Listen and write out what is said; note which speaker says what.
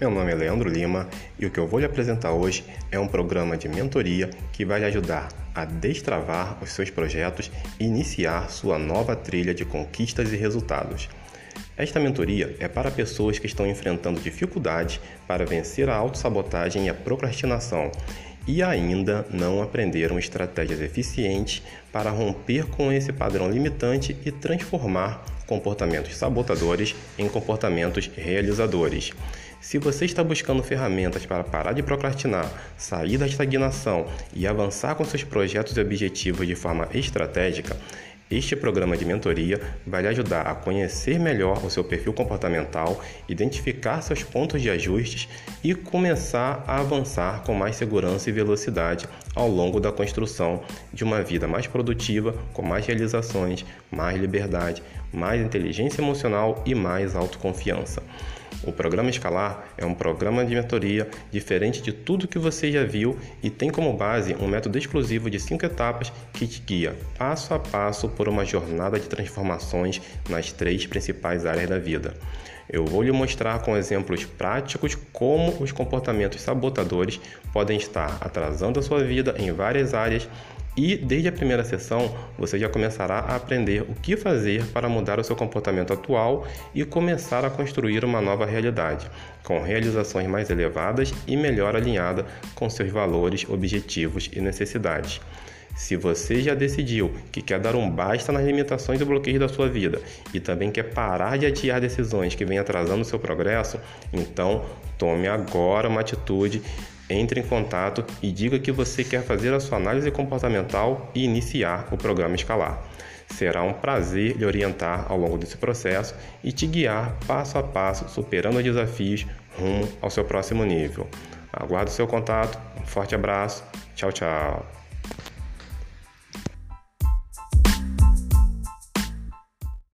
Speaker 1: Meu nome é Leandro Lima e o que eu vou lhe apresentar hoje é um programa de mentoria que vai lhe ajudar a destravar os seus projetos e iniciar sua nova trilha de conquistas e resultados. Esta mentoria é para pessoas que estão enfrentando dificuldades para vencer a autossabotagem e a procrastinação e ainda não aprenderam estratégias eficientes para romper com esse padrão limitante e transformar comportamentos sabotadores em comportamentos realizadores. Se você está buscando ferramentas para parar de procrastinar, sair da estagnação e avançar com seus projetos e objetivos de forma estratégica, este programa de mentoria vai lhe ajudar a conhecer melhor o seu perfil comportamental, identificar seus pontos de ajustes e começar a avançar com mais segurança e velocidade ao longo da construção de uma vida mais produtiva, com mais realizações, mais liberdade, mais inteligência emocional e mais autoconfiança. O programa Escalar é um programa de mentoria diferente de tudo que você já viu e tem como base um método exclusivo de cinco etapas que te guia passo a passo por uma jornada de transformações nas três principais áreas da vida. Eu vou lhe mostrar com exemplos práticos como os comportamentos sabotadores podem estar atrasando a sua vida em várias áreas e desde a primeira sessão, você já começará a aprender o que fazer para mudar o seu comportamento atual e começar a construir uma nova realidade, com realizações mais elevadas e melhor alinhada com seus valores, objetivos e necessidades. Se você já decidiu que quer dar um basta nas limitações e bloqueios da sua vida e também quer parar de adiar decisões que vêm atrasando o seu progresso, então tome agora uma atitude entre em contato e diga que você quer fazer a sua análise comportamental e iniciar o programa Escalar. Será um prazer lhe orientar ao longo desse processo e te guiar passo a passo, superando os desafios rumo ao seu próximo nível. Aguardo seu contato, um forte abraço, tchau, tchau.